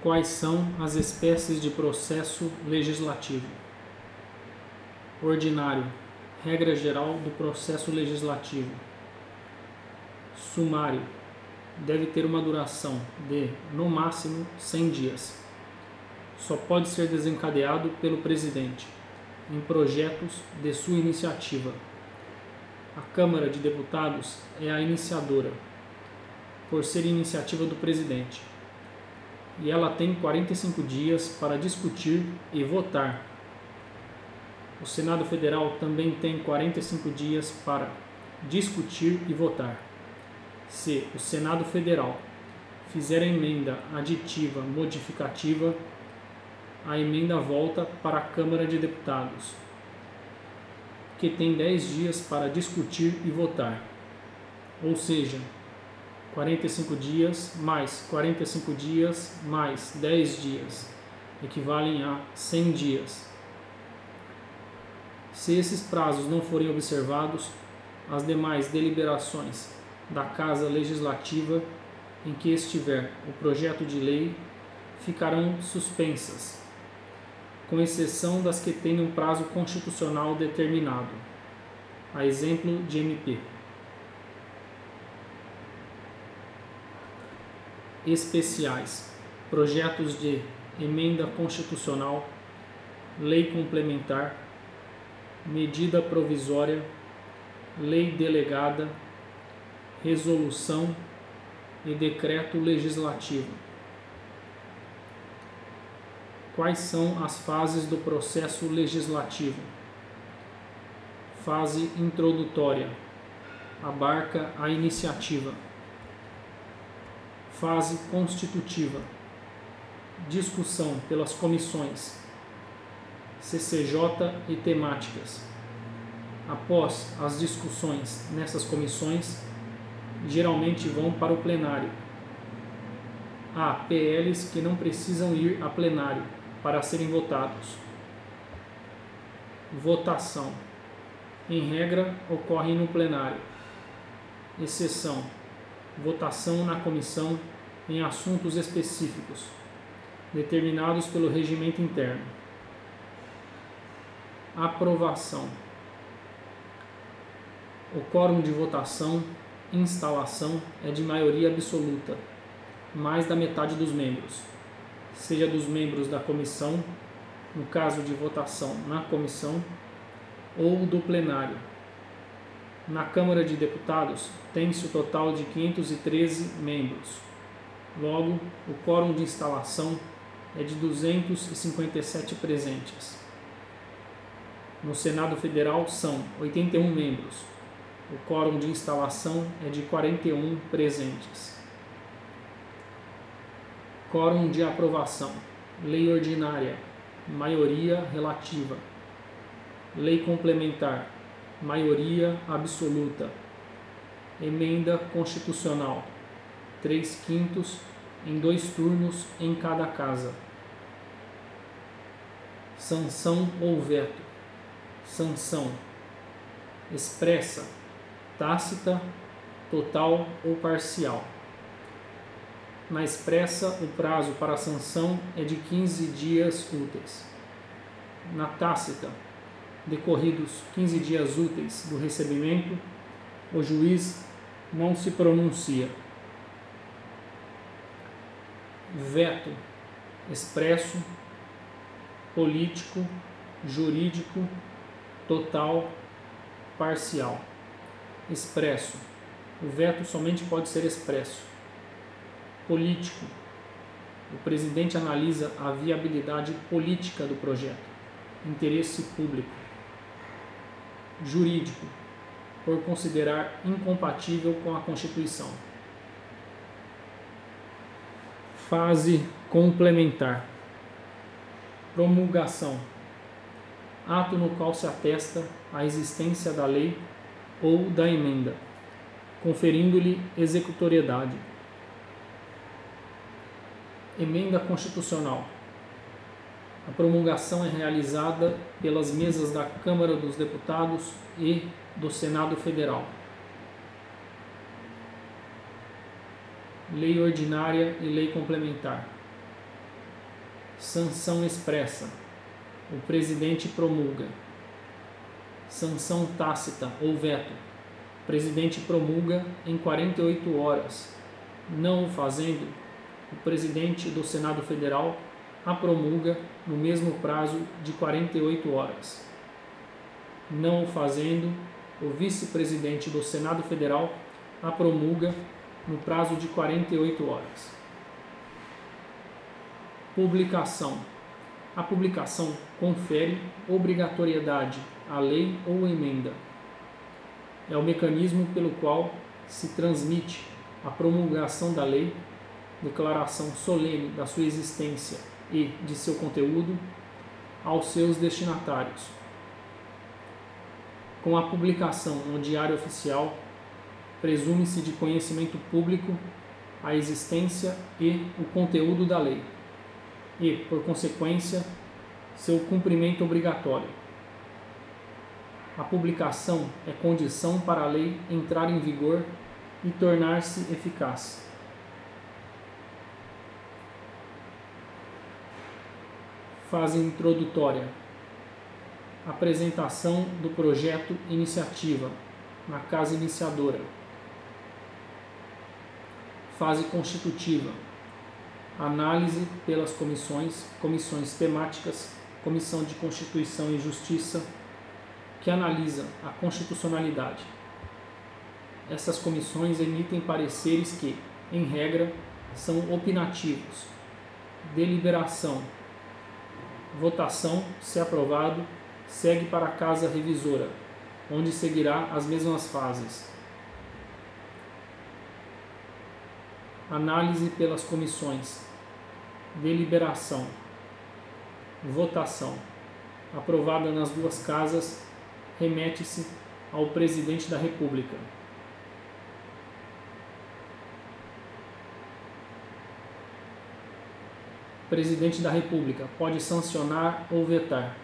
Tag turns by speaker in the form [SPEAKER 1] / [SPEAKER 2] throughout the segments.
[SPEAKER 1] Quais são as espécies de processo legislativo? Ordinário regra geral do processo legislativo. Sumário deve ter uma duração de, no máximo, 100 dias. Só pode ser desencadeado pelo presidente em projetos de sua iniciativa. A Câmara de Deputados é a iniciadora, por ser iniciativa do presidente, e ela tem 45 dias para discutir e votar o Senado Federal também tem 45 dias para discutir e votar. Se o Senado Federal fizer emenda aditiva modificativa, a emenda volta para a Câmara de Deputados, que tem 10 dias para discutir e votar. Ou seja, 45 dias mais 45 dias mais 10 dias equivalem a 100 dias. Se esses prazos não forem observados, as demais deliberações da Casa Legislativa em que estiver o projeto de lei ficarão suspensas, com exceção das que tenham prazo constitucional determinado, a exemplo de MP. Especiais: projetos de emenda constitucional, lei complementar medida provisória, lei delegada, resolução e decreto legislativo. Quais são as fases do processo legislativo? Fase introdutória abarca a iniciativa. Fase constitutiva discussão pelas comissões CCJ e temáticas. Após as discussões nessas comissões, geralmente vão para o plenário. Há PLs que não precisam ir a plenário para serem votados. Votação. Em regra, ocorre no plenário. Exceção: votação na comissão em assuntos específicos, determinados pelo regimento interno aprovação. O quórum de votação, instalação é de maioria absoluta, mais da metade dos membros, seja dos membros da comissão, no caso de votação na comissão, ou do plenário. Na Câmara de Deputados tem-se o total de 513 membros. Logo, o quórum de instalação é de 257 presentes. No Senado Federal são 81 membros. O quórum de instalação é de 41 presentes. Quórum de aprovação. Lei ordinária, maioria relativa. Lei complementar, maioria absoluta. Emenda constitucional, 3 quintos em dois turnos em cada casa. Sanção ou veto sanção expressa, tácita, total ou parcial. Na expressa, o prazo para sanção é de 15 dias úteis. Na tácita, decorridos 15 dias úteis do recebimento, o juiz não se pronuncia. Veto expresso, político, jurídico total, parcial. Expresso. O veto somente pode ser expresso. Político. O presidente analisa a viabilidade política do projeto. Interesse público. Jurídico. Por considerar incompatível com a Constituição. Fase complementar. Promulgação ato no qual se atesta a existência da lei ou da emenda, conferindo-lhe executoriedade. Emenda constitucional. A promulgação é realizada pelas mesas da Câmara dos Deputados e do Senado Federal. Lei ordinária e lei complementar. Sanção expressa. O presidente promulga. Sanção tácita ou veto. O presidente promulga em 48 horas. Não o fazendo, o presidente do Senado Federal a promulga no mesmo prazo de 48 horas. Não o fazendo, o vice-presidente do Senado Federal a promulga no prazo de 48 horas. Publicação. A publicação confere obrigatoriedade à lei ou emenda. É o mecanismo pelo qual se transmite a promulgação da lei, declaração solene da sua existência e de seu conteúdo aos seus destinatários. Com a publicação no Diário Oficial, presume-se de conhecimento público a existência e o conteúdo da lei, e, por consequência, seu cumprimento obrigatório. A publicação é condição para a lei entrar em vigor e tornar-se eficaz. Fase introdutória. Apresentação do projeto iniciativa na casa iniciadora. Fase constitutiva. Análise pelas comissões, comissões temáticas, Comissão de Constituição e Justiça, que analisa a constitucionalidade. Essas comissões emitem pareceres que, em regra, são opinativos. Deliberação. Votação, se aprovado, segue para a Casa Revisora, onde seguirá as mesmas fases. Análise pelas comissões. Deliberação. Votação. Aprovada nas duas casas, remete-se ao Presidente da República. Presidente da República pode sancionar ou vetar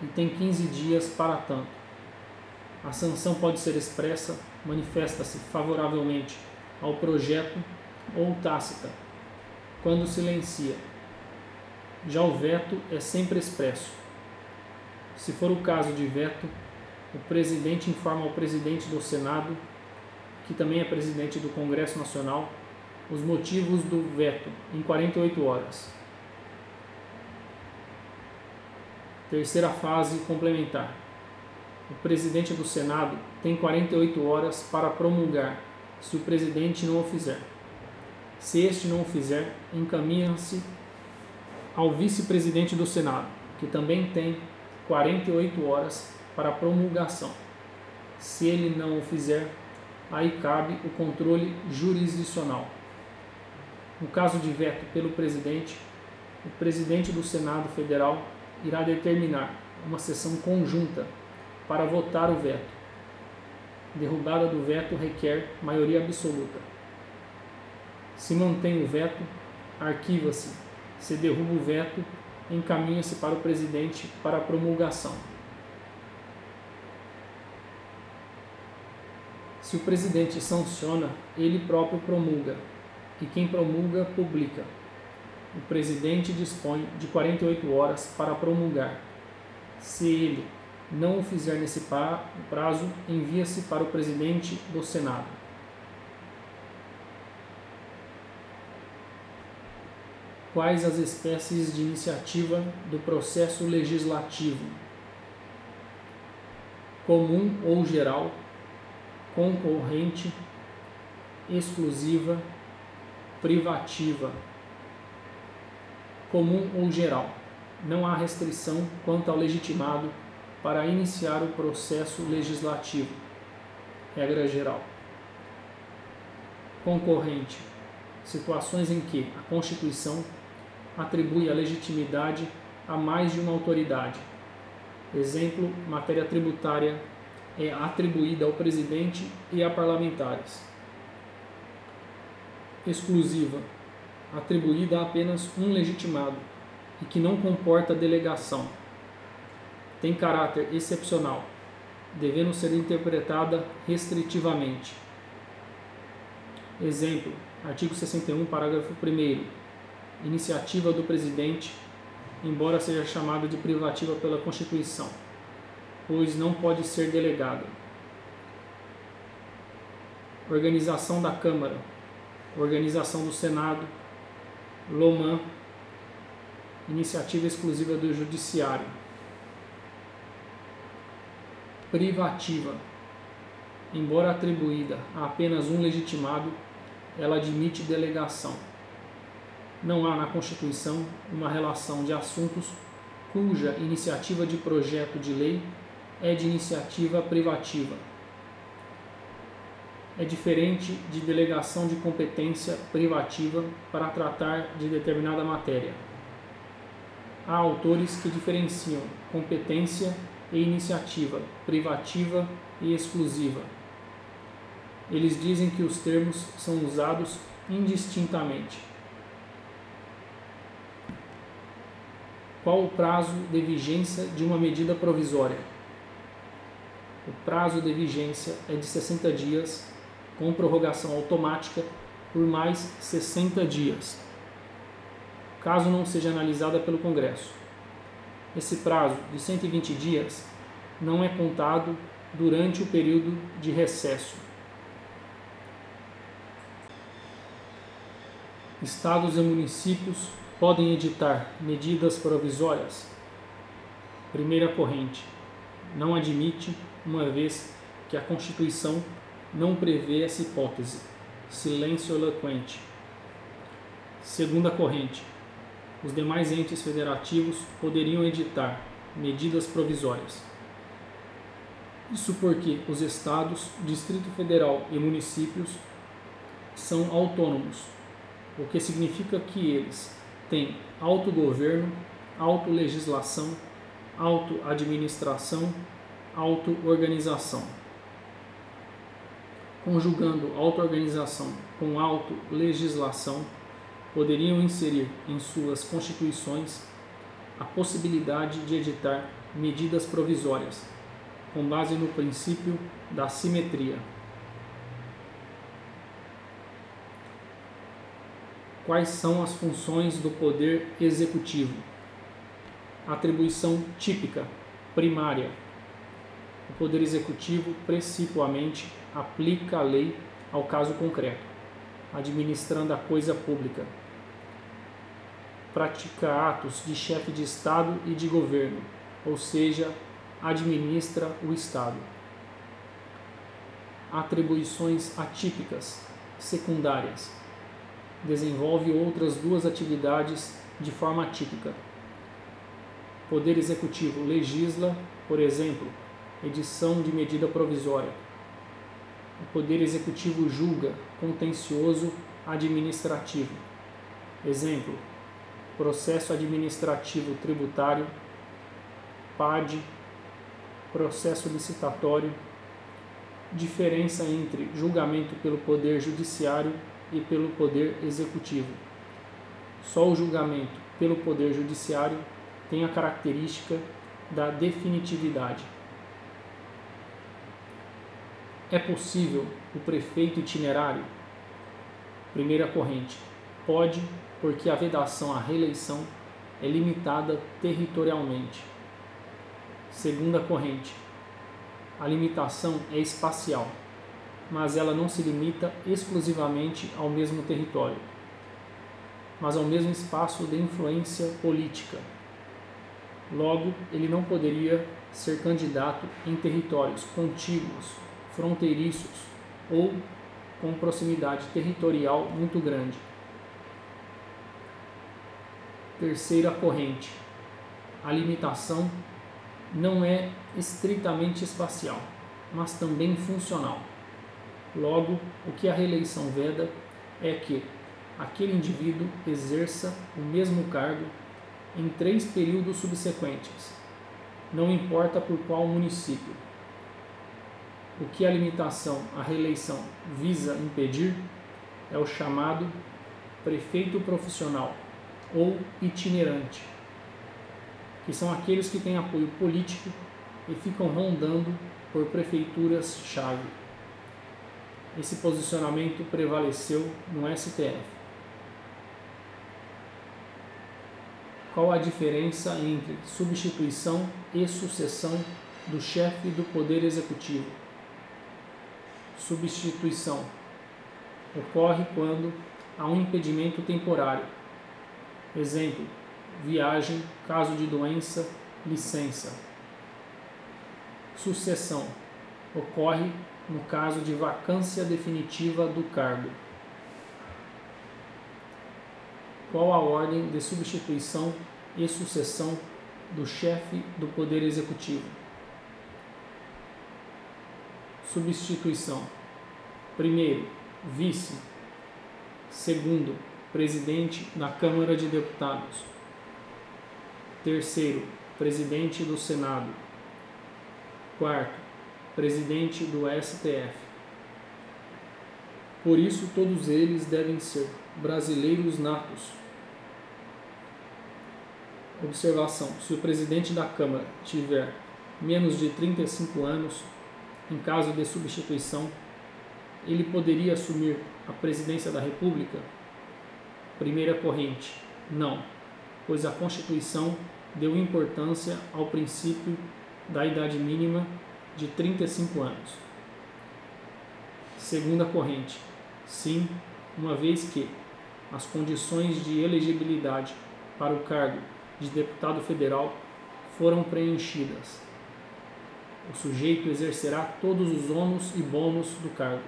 [SPEAKER 1] e tem 15 dias para tanto. A sanção pode ser expressa, manifesta-se favoravelmente ao projeto ou tácita, quando silencia. Já o veto é sempre expresso. Se for o caso de veto, o presidente informa ao presidente do Senado, que também é presidente do Congresso Nacional, os motivos do veto em 48 horas. Terceira fase complementar. O presidente do Senado tem 48 horas para promulgar, se o presidente não o fizer. Se este não o fizer, encaminha-se ao vice-presidente do Senado, que também tem 48 horas para promulgação. Se ele não o fizer, aí cabe o controle jurisdicional. No caso de veto pelo presidente, o presidente do Senado Federal irá determinar uma sessão conjunta para votar o veto. Derrubada do veto requer maioria absoluta. Se mantém o veto, arquiva-se. Se derruba o veto, encaminha-se para o presidente para promulgação. Se o presidente sanciona, ele próprio promulga, e quem promulga, publica. O presidente dispõe de 48 horas para promulgar. Se ele não o fizer nesse prazo, envia-se para o presidente do Senado. quais as espécies de iniciativa do processo legislativo: comum ou geral, concorrente, exclusiva, privativa. Comum ou geral. Não há restrição quanto ao legitimado para iniciar o processo legislativo. Regra geral. Concorrente. Situações em que a Constituição atribui a legitimidade a mais de uma autoridade. Exemplo, matéria tributária é atribuída ao presidente e a parlamentares. Exclusiva, atribuída a apenas um legitimado e que não comporta delegação. Tem caráter excepcional, devendo ser interpretada restritivamente. Exemplo, artigo 61, parágrafo 1 iniciativa do presidente embora seja chamada de privativa pela Constituição, pois não pode ser delegada. Organização da Câmara, Organização do Senado, Loman, Iniciativa exclusiva do Judiciário. Privativa. Embora atribuída a apenas um legitimado, ela admite delegação. Não há na Constituição uma relação de assuntos cuja iniciativa de projeto de lei é de iniciativa privativa. É diferente de delegação de competência privativa para tratar de determinada matéria há autores que diferenciam competência e iniciativa, privativa e exclusiva. Eles dizem que os termos são usados indistintamente. Qual o prazo de vigência de uma medida provisória? O prazo de vigência é de 60 dias, com prorrogação automática por mais 60 dias caso não seja analisada pelo Congresso. Esse prazo de 120 dias não é contado durante o período de recesso. Estados e municípios podem editar medidas provisórias. Primeira corrente. Não admite, uma vez que a Constituição não prevê essa hipótese. Silêncio eloquente. Segunda corrente os demais entes federativos poderiam editar medidas provisórias. Isso porque os estados, Distrito Federal e municípios são autônomos, o que significa que eles têm autogoverno, autolegislação, autoadministração, autoorganização. Conjugando autoorganização com autolegislação, poderiam inserir em suas constituições a possibilidade de editar medidas provisórias, com base no princípio da simetria. Quais são as funções do poder executivo? Atribuição típica, primária. O poder executivo principalmente aplica a lei ao caso concreto, administrando a coisa pública pratica atos de chefe de Estado e de governo, ou seja, administra o Estado. Atribuições atípicas, secundárias. Desenvolve outras duas atividades de forma atípica. Poder Executivo legisla, por exemplo, edição de medida provisória. O Poder Executivo julga, contencioso administrativo. Exemplo: processo administrativo tributário, PAD, processo licitatório, diferença entre julgamento pelo Poder Judiciário e pelo Poder Executivo. Só o julgamento pelo Poder Judiciário tem a característica da definitividade. É possível o prefeito itinerário? Primeira corrente. Pode porque a vedação à reeleição é limitada territorialmente. Segunda corrente. A limitação é espacial, mas ela não se limita exclusivamente ao mesmo território, mas ao mesmo espaço de influência política. Logo, ele não poderia ser candidato em territórios contíguos, fronteiriços ou com proximidade territorial muito grande Terceira corrente. A limitação não é estritamente espacial, mas também funcional. Logo, o que a reeleição veda é que aquele indivíduo exerça o mesmo cargo em três períodos subsequentes, não importa por qual município. O que a limitação à reeleição visa impedir é o chamado prefeito profissional, ou itinerante, que são aqueles que têm apoio político e ficam rondando por prefeituras-chave. Esse posicionamento prevaleceu no STF. Qual a diferença entre substituição e sucessão do chefe do Poder Executivo? Substituição ocorre quando há um impedimento temporário. Exemplo: viagem, caso de doença, licença. Sucessão ocorre no caso de vacância definitiva do cargo. qual a ordem de substituição e sucessão do chefe do Poder Executivo. Substituição: primeiro, vice. Segundo, presidente da Câmara de Deputados. Terceiro, presidente do Senado. Quarto, presidente do STF. Por isso, todos eles devem ser brasileiros natos Observação: se o presidente da Câmara tiver menos de 35 anos, em caso de substituição, ele poderia assumir a presidência da República? Primeira corrente: não, pois a Constituição deu importância ao princípio da idade mínima de 35 anos. Segunda corrente: sim, uma vez que as condições de elegibilidade para o cargo de deputado federal foram preenchidas. O sujeito exercerá todos os ônus e bônus do cargo.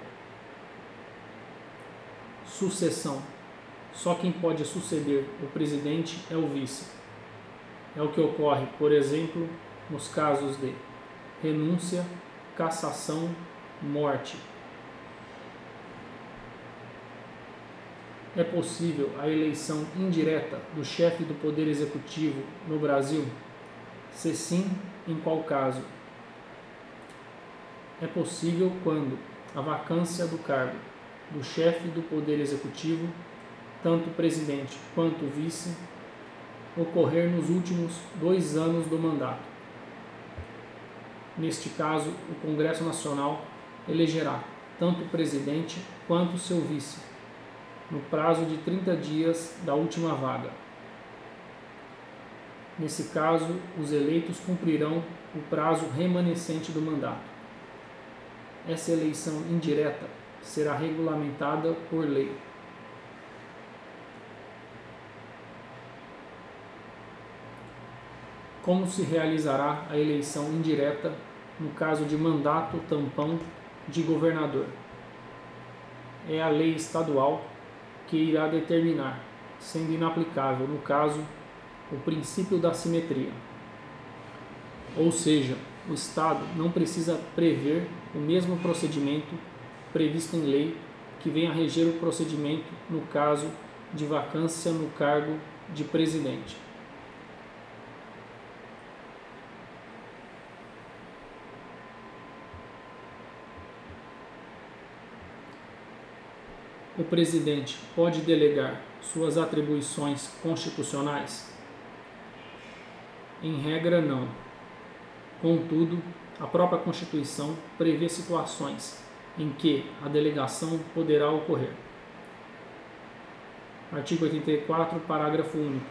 [SPEAKER 1] Sucessão. Só quem pode suceder o presidente é o vice. É o que ocorre, por exemplo, nos casos de renúncia, cassação, morte. É possível a eleição indireta do chefe do Poder Executivo no Brasil? Se sim, em qual caso? É possível quando a vacância do cargo do chefe do Poder Executivo, tanto presidente quanto vice, ocorrer nos últimos dois anos do mandato. Neste caso, o Congresso Nacional elegerá tanto o presidente quanto seu vice no prazo de 30 dias da última vaga. Nesse caso, os eleitos cumprirão o prazo remanescente do mandato. Essa eleição indireta será regulamentada por lei. Como se realizará a eleição indireta no caso de mandato tampão de governador? É a lei estadual que irá determinar, sendo inaplicável, no caso, o princípio da simetria. Ou seja, o Estado não precisa prever o mesmo procedimento previsto em lei que venha a reger o procedimento no caso de vacância no cargo de presidente. o presidente pode delegar suas atribuições constitucionais? Em regra, não. Contudo, a própria Constituição prevê situações em que a delegação poderá ocorrer. Artigo 84, parágrafo único.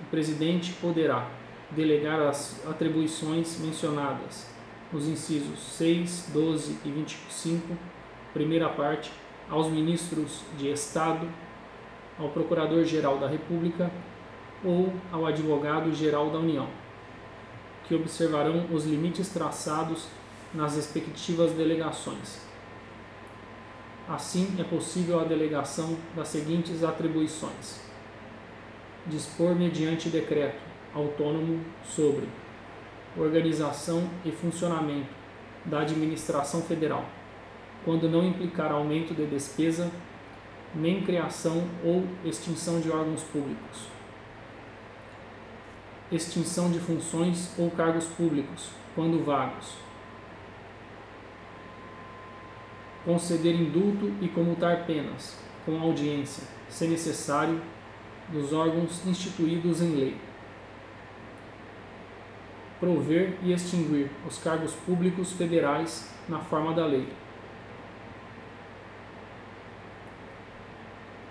[SPEAKER 1] O presidente poderá delegar as atribuições mencionadas nos incisos 6, 12 e 25, primeira parte, aos ministros de Estado, ao Procurador-Geral da República ou ao Advogado-Geral da União, que observarão os limites traçados nas respectivas delegações. Assim, é possível a delegação das seguintes atribuições: dispor mediante decreto autônomo sobre organização e funcionamento da administração federal quando não implicar aumento de despesa, nem criação ou extinção de órgãos públicos. Extinção de funções ou cargos públicos, quando vagos. Conceder indulto e comutar penas, com audiência, se necessário, dos órgãos instituídos em lei. Prover e extinguir os cargos públicos federais na forma da lei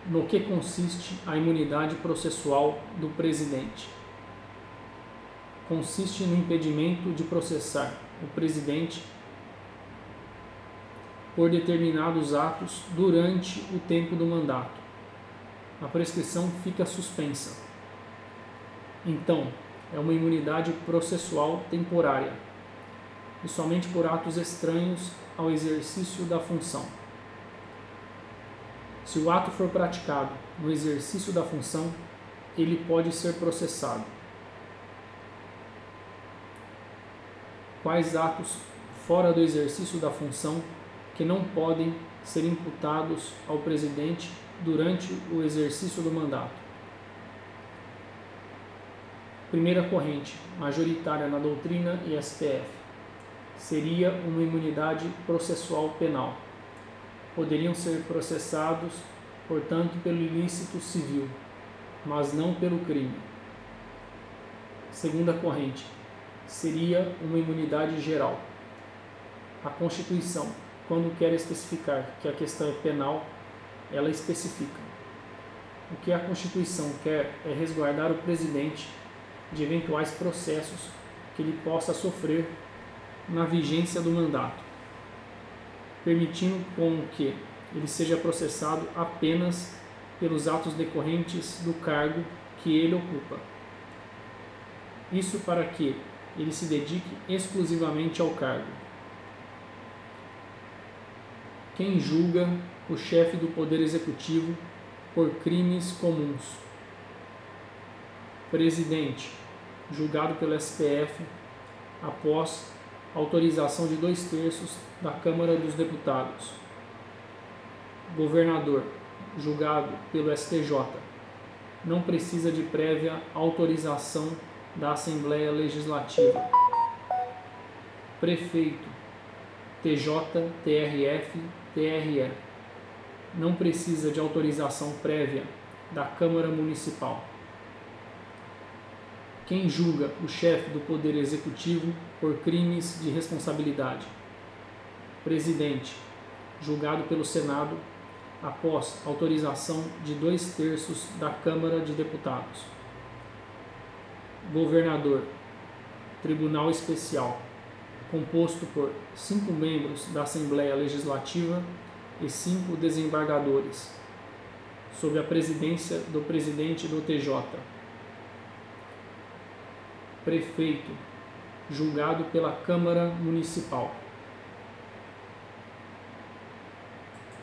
[SPEAKER 1] no que consiste a imunidade processual do presidente. Consiste no impedimento de processar o presidente por determinados atos durante o tempo do mandato. A prescrição fica suspensa. Então, é uma imunidade processual temporária e somente por atos estranhos ao exercício da função. Se o ato for praticado no exercício da função, ele pode ser processado. Quais atos fora do exercício da função que não podem ser imputados ao presidente durante o exercício do mandato? Primeira corrente, majoritária na doutrina e STF, seria uma imunidade processual penal. Poderiam ser processados, portanto, pelo ilícito civil, mas não pelo crime. Segunda corrente, seria uma imunidade geral. A Constituição, quando quer especificar que a questão é penal, ela especifica. O que a Constituição quer é resguardar o presidente de eventuais processos que ele possa sofrer na vigência do mandato, permitindo com que ele seja processado apenas pelos atos decorrentes do cargo que ele ocupa. Isso para que ele se dedique exclusivamente ao cargo. Quem julga o chefe do Poder Executivo por crimes comuns? Presidente julgado pelo STF após autorização de dois terços da Câmara dos Deputados. Governador, julgado pelo STJ, não precisa de prévia autorização da Assembleia Legislativa. Prefeito, TJ, TRF, TRE, não precisa de autorização prévia da Câmara Municipal quem julga o chefe do Poder Executivo por crimes de responsabilidade. Presidente, julgado pelo Senado após autorização de dois terços da Câmara de Deputados. Governador, Tribunal Especial, composto por cinco membros da Assembleia Legislativa e cinco desembargadores, sob a presidência do presidente do TJ prefeito, julgado pela Câmara Municipal.